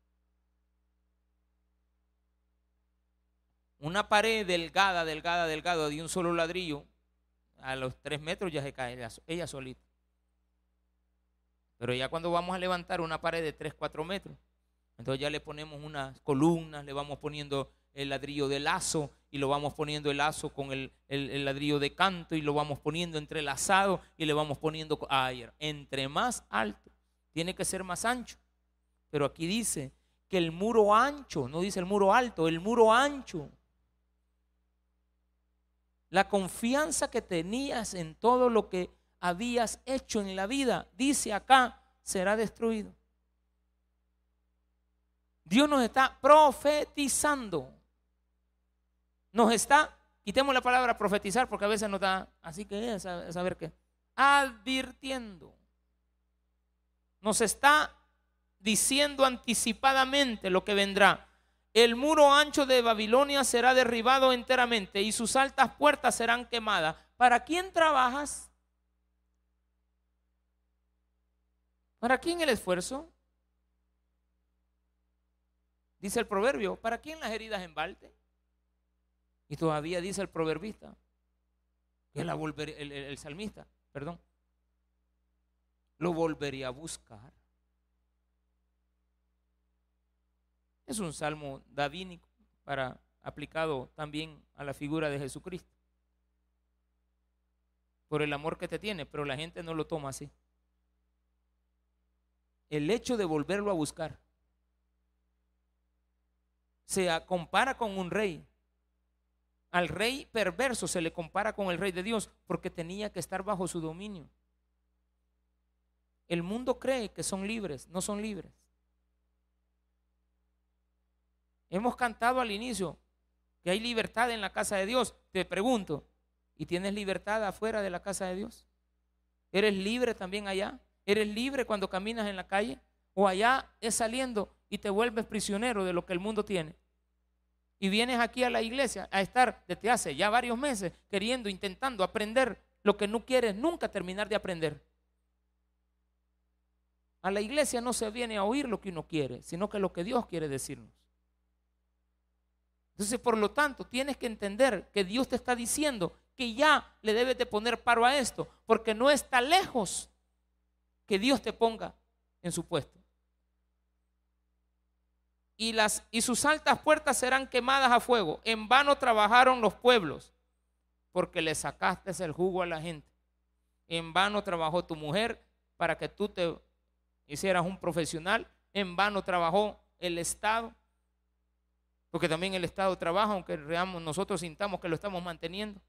Una pared delgada, delgada, delgada de un solo ladrillo, a los tres metros ya se cae ella, solita. Pero ya cuando vamos a levantar una pared de tres, cuatro metros, entonces ya le ponemos unas columnas, le vamos poniendo el ladrillo de lazo y lo vamos poniendo el lazo con el, ladrillo de canto y lo vamos poniendo entrelazado y le vamos poniendo ayer. Entre más alto, tiene que ser más ancho. Pero aquí dice que el muro ancho, no dice el muro alto, el muro ancho. La confianza que tenías en todo lo que habías hecho en la vida, dice acá, será destruido. Dios nos está profetizando nos está, quitemos la palabra profetizar porque a veces nos da, así que es saber qué, advirtiendo. Nos está diciendo anticipadamente lo que vendrá. El muro ancho de Babilonia será derribado enteramente y sus altas puertas serán quemadas. ¿Para quién trabajas? ¿Para quién el esfuerzo? Dice el proverbio, ¿para quién las heridas en balde? Y todavía dice el proverbista, la el, salmista, perdón, lo volvería a buscar. Es un salmo davínico para aplicado también a la figura de Jesucristo. Por el amor que te tiene, pero la gente no lo toma así. El hecho de volverlo a buscar se compara con un rey al rey perverso se le compara con el rey de Dios porque tenía que estar bajo su dominio. El mundo cree que son libres, no son libres. Hemos cantado al inicio que hay libertad en la casa de Dios. Te pregunto, ¿y tienes libertad afuera de la casa de Dios? ¿Eres libre también allá? ¿Eres libre cuando caminas en la calle? ¿O allá es saliendo y te vuelves prisionero de lo que el mundo tiene? y vienes aquí a la iglesia a estar desde hace ya varios meses queriendo, intentando aprender lo que no quieres nunca terminar de aprender. A la iglesia no se viene a oír lo que uno quiere, sino que lo que Dios quiere decirnos. Entonces, por lo tanto, tienes que entender que Dios te está diciendo que ya le debes de poner paro a esto, porque no está lejos que Dios te ponga en su puesto y, las, y sus altas puertas serán quemadas a fuego. En vano trabajaron los pueblos, porque le sacaste el jugo a la gente. En vano trabajó tu mujer para que tú te hicieras un profesional. En vano trabajó el Estado, porque también el Estado trabaja, aunque nosotros sintamos que lo estamos manteniendo.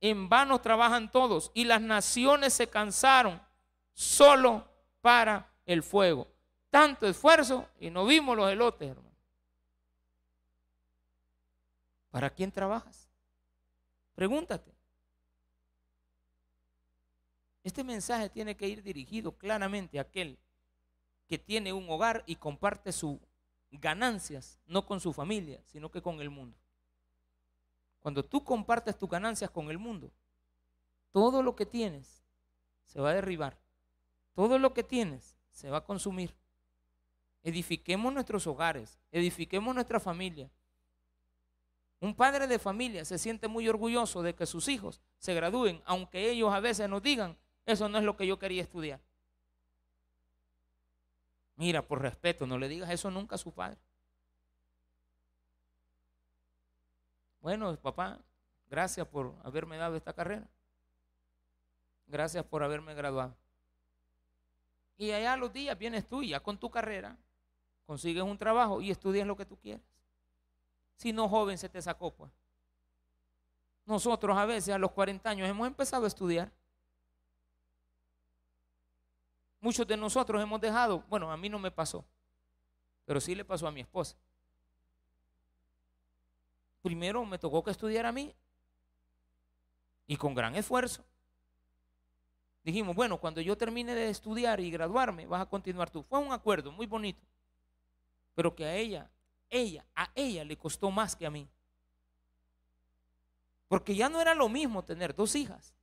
En vano trabajan todos y las naciones se cansaron solo para el fuego tanto esfuerzo y no vimos los elotes, hermano. ¿Para quién trabajas? Pregúntate. Este mensaje tiene que ir dirigido claramente a aquel que tiene un hogar y comparte sus ganancias, no con su familia, sino que con el mundo. Cuando tú compartes tus ganancias con el mundo, todo lo que tienes se va a derribar. Todo lo que tienes se va a consumir. Edifiquemos nuestros hogares, edifiquemos nuestra familia. Un padre de familia se siente muy orgulloso de que sus hijos se gradúen, aunque ellos a veces nos digan, eso no es lo que yo quería estudiar. Mira, por respeto, no le digas eso nunca a su padre. Bueno, papá, gracias por haberme dado esta carrera. Gracias por haberme graduado. Y allá a los días vienes tú y ya con tu carrera consigues un trabajo y estudias lo que tú quieres. Si no, joven, se te sacó, pues. Nosotros a veces a los 40 años hemos empezado a estudiar. Muchos de nosotros hemos dejado, bueno, a mí no me pasó, pero sí le pasó a mi esposa. Primero me tocó que estudiar a mí y con gran esfuerzo. Dijimos, bueno, cuando yo termine de estudiar y graduarme, vas a continuar tú. Fue un acuerdo muy bonito, pero que a ella, ella, a ella le costó más que a mí. Porque ya no era lo mismo tener dos hijas.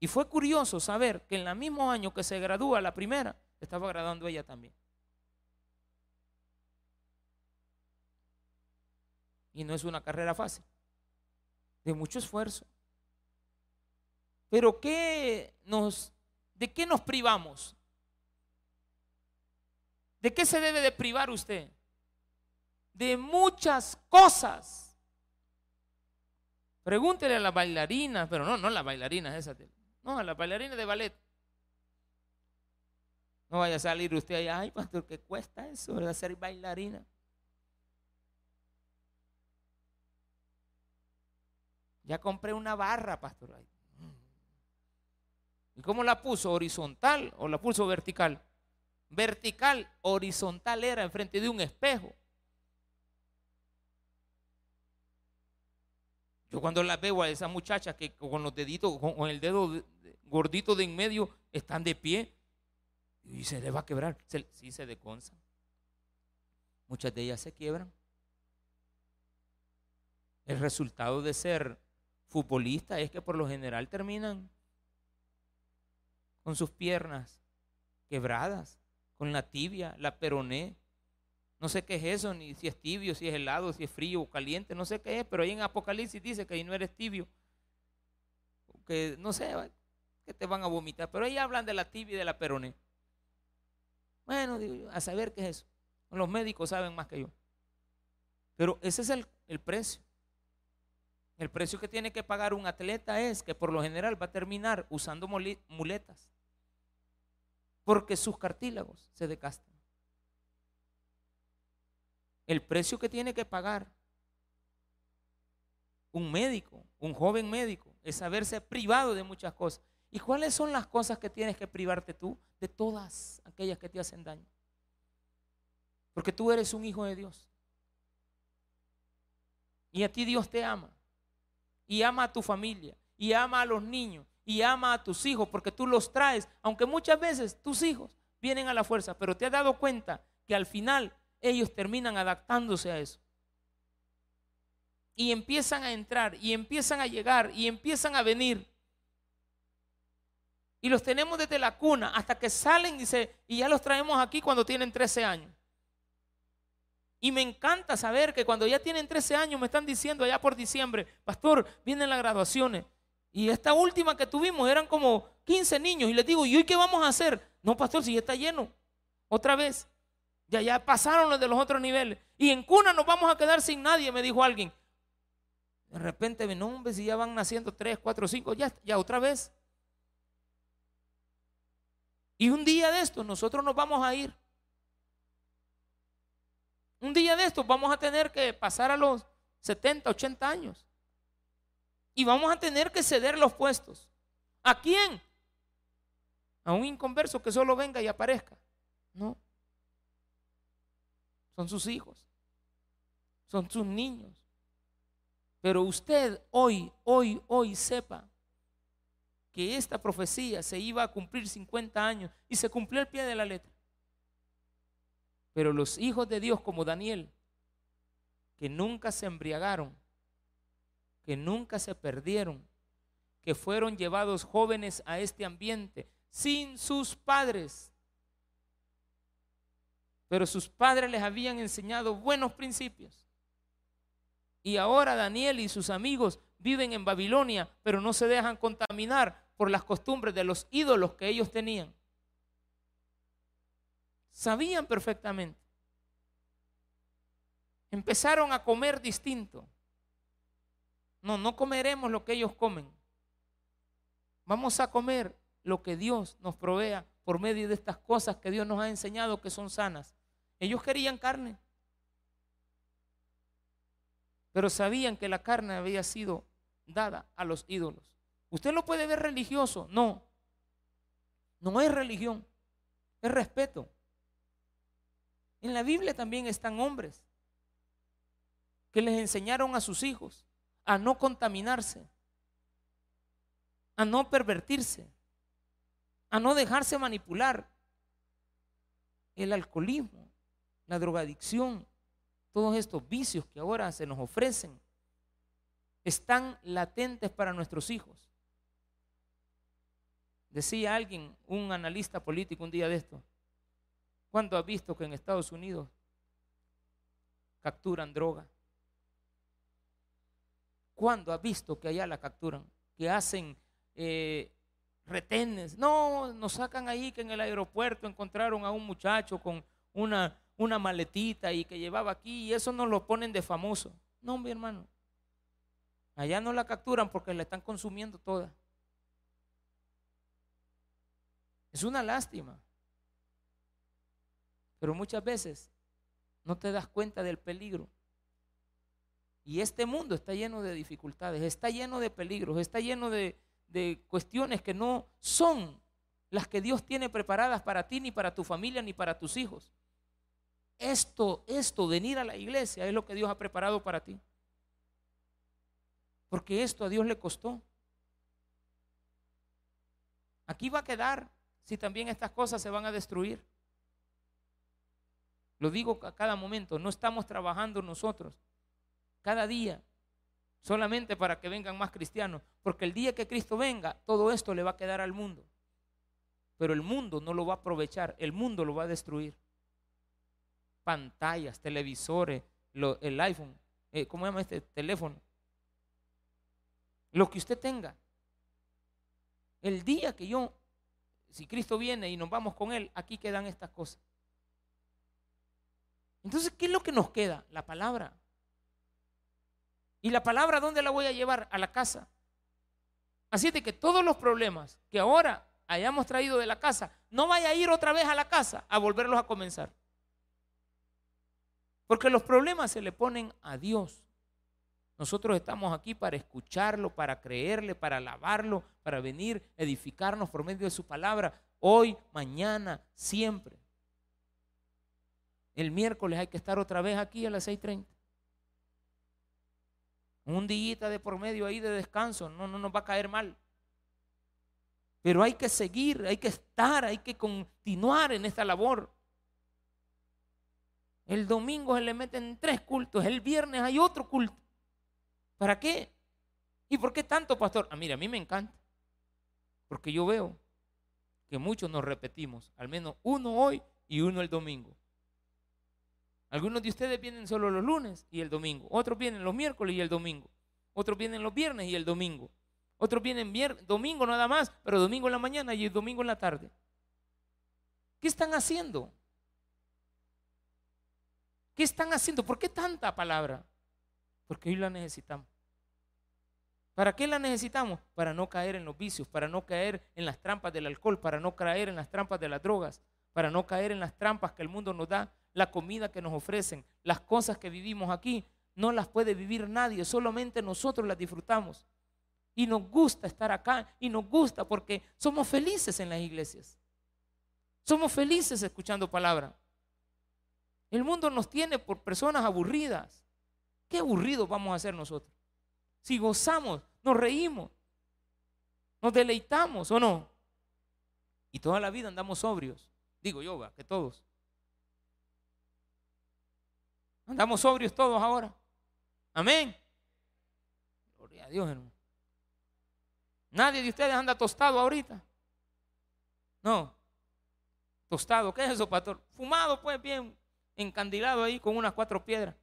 Y fue curioso saber que en el mismo año que se gradúa la primera, estaba graduando ella también. Y no es una carrera fácil, de mucho esfuerzo. Pero ¿qué nos, ¿de qué nos privamos? ¿De qué se debe de privar usted? De muchas cosas. Pregúntele a las bailarinas, pero no, no las bailarinas esas, no, a las bailarinas de ballet. No vaya a salir usted allá, ay pastor, ¿qué cuesta eso de ser bailarina? Ya compré una barra, pastor. ¿Y cómo la puso? ¿Horizontal o la puso vertical? Vertical, horizontal era enfrente de un espejo. Yo cuando la veo a esa muchacha que con los deditos, con el dedo gordito de en medio, están de pie y se le va a quebrar. sí, se deconza. Muchas de ellas se quiebran. El resultado de ser futbolista es que por lo general terminan con sus piernas quebradas, con la tibia, la peroné. No sé qué es eso, ni si es tibio, si es helado, si es frío o caliente, no sé qué es, pero ahí en Apocalipsis dice que ahí no eres tibio. Que no sé, que te van a vomitar, pero ahí hablan de la tibia y de la peroné. Bueno, a saber qué es eso. Los médicos saben más que yo. Pero ese es el, el precio. El precio que tiene que pagar un atleta es que por lo general va a terminar usando muletas. Porque sus cartílagos se decastan. El precio que tiene que pagar un médico, un joven médico, es haberse privado de muchas cosas. ¿Y cuáles son las cosas que tienes que privarte tú? De todas aquellas que te hacen daño. Porque tú eres un hijo de Dios. Y a ti Dios te ama y ama a tu familia y ama a los niños y ama a tus hijos porque tú los traes, aunque muchas veces tus hijos vienen a la fuerza, pero te has dado cuenta que al final ellos terminan adaptándose a eso. Y empiezan a entrar y empiezan a llegar y empiezan a venir. Y los tenemos desde la cuna hasta que salen y, y ya los traemos aquí cuando tienen 13 años. Y me encanta saber que cuando ya tienen 13 años me están diciendo allá por diciembre, pastor, vienen las graduaciones. Y esta última que tuvimos eran como 15 niños. Y les digo, ¿y hoy qué vamos a hacer? No, pastor, si ya está lleno. Otra vez. Ya, ya pasaron los de los otros niveles. Y en cuna nos vamos a quedar sin nadie, me dijo alguien. De repente, no, hombre, si ya van naciendo 3, 4, 5, ya, ya otra vez. Y un día de esto nosotros nos vamos a ir. Un día de estos vamos a tener que pasar a los 70, 80 años. Y vamos a tener que ceder los puestos. ¿A quién? A un inconverso que solo venga y aparezca. No. Son sus hijos. Son sus niños. Pero usted hoy, hoy, hoy sepa que esta profecía se iba a cumplir 50 años y se cumplió el pie de la letra. Pero los hijos de Dios como Daniel, que nunca se embriagaron, que nunca se perdieron, que fueron llevados jóvenes a este ambiente sin sus padres. Pero sus padres les habían enseñado buenos principios. Y ahora Daniel y sus amigos viven en Babilonia, pero no se dejan contaminar por las costumbres de los ídolos que ellos tenían. Sabían perfectamente. Empezaron a comer distinto. No, no comeremos lo que ellos comen. Vamos a comer lo que Dios nos provea por medio de estas cosas que Dios nos ha enseñado que son sanas. Ellos querían carne, pero sabían que la carne había sido dada a los ídolos. Usted lo puede ver religioso, no. No es religión, es respeto. En la Biblia también están hombres que les enseñaron a sus hijos a no contaminarse, a no pervertirse, a no dejarse manipular. El alcoholismo, la drogadicción, todos estos vicios que ahora se nos ofrecen, están latentes para nuestros hijos. Decía alguien, un analista político un día de esto, ¿cuándo ha visto que en Estados Unidos capturan droga? ¿Cuándo ha visto que allá la capturan? Que hacen eh, retenes. No, nos sacan ahí que en el aeropuerto encontraron a un muchacho con una, una maletita y que llevaba aquí y eso no lo ponen de famoso. No, mi hermano. Allá no la capturan porque la están consumiendo toda. Es una lástima. Pero muchas veces no te das cuenta del peligro. Y este mundo está lleno de dificultades, está lleno de peligros, está lleno de, de cuestiones que no son las que Dios tiene preparadas para ti, ni para tu familia, ni para tus hijos. Esto, esto, venir a la iglesia es lo que Dios ha preparado para ti. Porque esto a Dios le costó. Aquí va a quedar si también estas cosas se van a destruir? Lo digo a cada momento, no estamos trabajando nosotros cada día solamente para que vengan más cristianos, porque el día que Cristo venga, todo esto le va a quedar al mundo. Pero el mundo no lo va a aprovechar, el mundo lo va a destruir. Pantallas, televisores, el iPhone, eh, ¿cómo se llama este teléfono? Lo que usted tenga. El día que yo si Cristo viene y nos vamos con Él, aquí quedan estas cosas. Entonces, ¿qué es lo que nos queda? La palabra. ¿Y la palabra dónde la voy a llevar? A la casa. Así de que todos los problemas que ahora hayamos traído de la casa, no vaya a ir otra vez a la casa a volverlos a comenzar. Porque los problemas se le ponen a Dios. Nosotros estamos aquí para escucharlo, para creerle, para alabarlo, para venir, edificarnos por medio de su palabra, hoy, mañana, siempre. El miércoles hay que estar otra vez aquí a las 6.30. Un día de por medio ahí de descanso, no, no nos va a caer mal. Pero hay que seguir, hay que estar, hay que continuar en esta labor. El domingo se le meten tres cultos, el viernes hay otro culto. ¿Para qué? ¿Y por qué tanto, pastor? Ah, mira, a mí me encanta. Porque yo veo que muchos nos repetimos, al menos uno hoy y uno el domingo. Algunos de ustedes vienen solo los lunes y el domingo. Otros vienen los miércoles y el domingo. Otros vienen los viernes y el domingo. Otros vienen domingo nada más, pero domingo en la mañana y el domingo en la tarde. ¿Qué están haciendo? ¿Qué están haciendo? ¿Por qué tanta palabra? Porque hoy la necesitamos. ¿Para qué la necesitamos? Para no caer en los vicios, para no caer en las trampas del alcohol, para no caer en las trampas de las drogas, para no caer en las trampas que el mundo nos da, la comida que nos ofrecen, las cosas que vivimos aquí, no las puede vivir nadie, solamente nosotros las disfrutamos. Y nos gusta estar acá y nos gusta porque somos felices en las iglesias. Somos felices escuchando palabra. El mundo nos tiene por personas aburridas. Qué aburridos vamos a ser nosotros. Si gozamos, nos reímos, nos deleitamos o no. Y toda la vida andamos sobrios. Digo yo, que todos. Andamos sobrios todos ahora. Amén. Gloria a Dios, hermano. Nadie de ustedes anda tostado ahorita. No. Tostado, ¿qué es eso, pastor? Fumado, pues bien, encandilado ahí con unas cuatro piedras.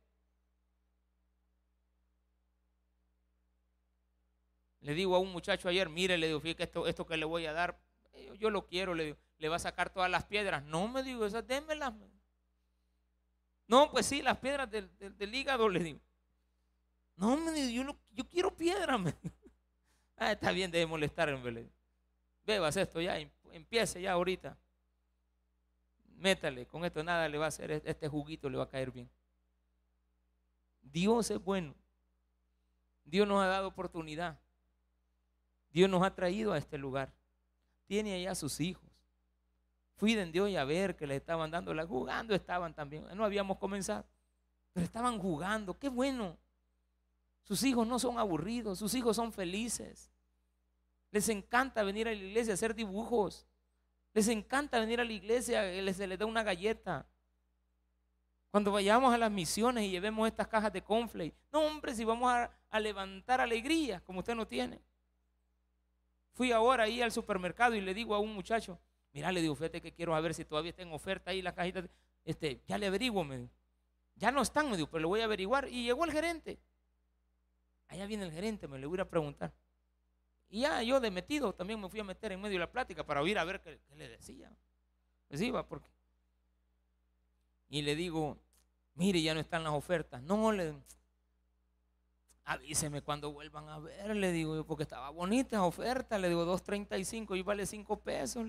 Le digo a un muchacho ayer, mire, le digo, fíjate esto, esto que le voy a dar, eh, yo, lo quiero, le digo, le va a sacar todas las piedras. No, me digo, esas démelas. No, pues sí, las piedras del, del, del, hígado, le digo. No, me digo, yo, lo, quiero piedras. Ah, está bien, debe molestar, le. Bebas esto ya, em, empiece ya ahorita. Métale, con esto nada le va a hacer, este juguito le va a caer bien. Dios es bueno. Dios nos ha dado oportunidad. Dios nos ha traído a este lugar. Tiene allá sus hijos. Fui de Dios y a ver que le estaban dando la jugando, estaban también. No habíamos comenzado, pero estaban jugando. Qué bueno. Sus hijos no son aburridos, sus hijos son felices. Les encanta venir a la iglesia a hacer dibujos. Les encanta venir a la iglesia, se les da una galleta. Cuando vayamos a las misiones y llevemos estas cajas de conflay, no hombre, si vamos a, levantar alegría, como usted no tiene. Fui ahora ahí al supermercado y le digo a un muchacho, mira, le digo, fíjate que quiero a ver si todavía está en oferta ahí las cajitas. Este, ya le averiguo, me. Ya no están, me dijo, pero le voy a averiguar. Y llegó el gerente. Allá viene el gerente, me le voy a preguntar. Y ya yo de metido también me fui a meter en medio de la plática para oír a ver qué, le decía. Pues iba, porque. Y le digo, mire, ya no están las ofertas. No, le. Avíseme cuando vuelvan a ver, le digo porque estaba bonita esa oferta. Le digo, 2.35 y vale 5 pesos.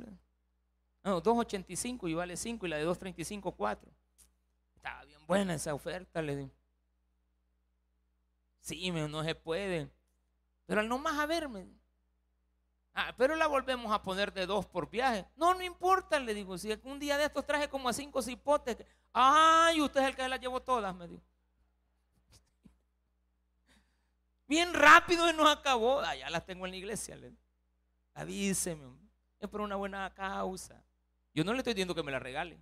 No, 2.85 y vale 5 y la de 2.35, 4. Estaba bien buena esa oferta, le digo. Sí, no se puede. Pero al no más a verme. Ah, pero la volvemos a poner de dos por viaje. No, no importa, le digo. Si un día de estos traje como a cinco cipotes. Ay, usted es el que las llevó todas, me dijo. Bien rápido y nos acabó. Ah, ya las tengo en la iglesia. Le Avíseme. Es por una buena causa. Yo no le estoy diciendo que me la regalen.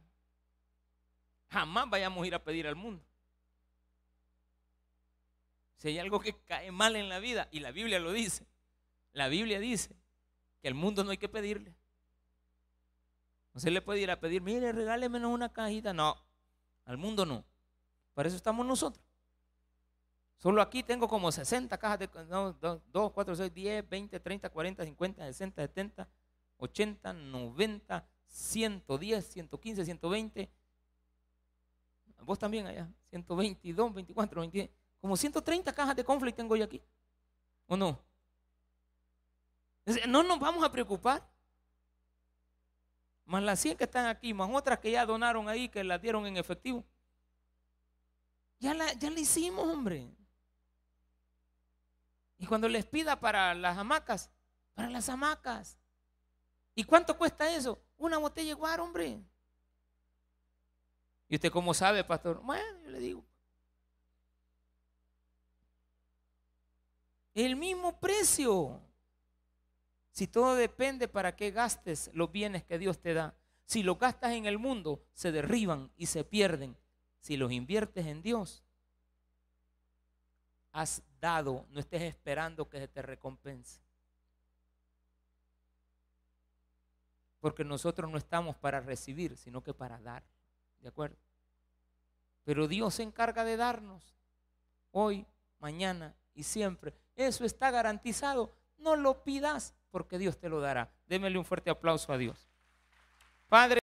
Jamás vayamos a ir a pedir al mundo. Si hay algo que cae mal en la vida, y la Biblia lo dice, la Biblia dice que al mundo no hay que pedirle. No se le puede ir a pedir, mire, regálemenos una cajita. No, al mundo no. Para eso estamos nosotros. Solo aquí tengo como 60 cajas de 2, 4, 6, 10, 20, 30, 40, 50, 60, 70, 80, 90, 110, 115, 120. Vos también allá, 122, 24, 20. Como 130 cajas de conflict tengo yo aquí. ¿O no? No nos vamos a preocupar. Más las 100 que están aquí, más otras que ya donaron ahí, que las dieron en efectivo. Ya la, ya la hicimos, hombre. Y cuando les pida para las hamacas, para las hamacas. ¿Y cuánto cuesta eso? Una botella igual, hombre. ¿Y usted cómo sabe, pastor? Bueno, yo le digo. El mismo precio. Si todo depende para qué gastes los bienes que Dios te da. Si los gastas en el mundo, se derriban y se pierden. Si los inviertes en Dios, has dado, no estés esperando que se te recompense. Porque nosotros no estamos para recibir, sino que para dar. ¿De acuerdo? Pero Dios se encarga de darnos hoy, mañana y siempre. Eso está garantizado. No lo pidas porque Dios te lo dará. Démele un fuerte aplauso a Dios. Padre.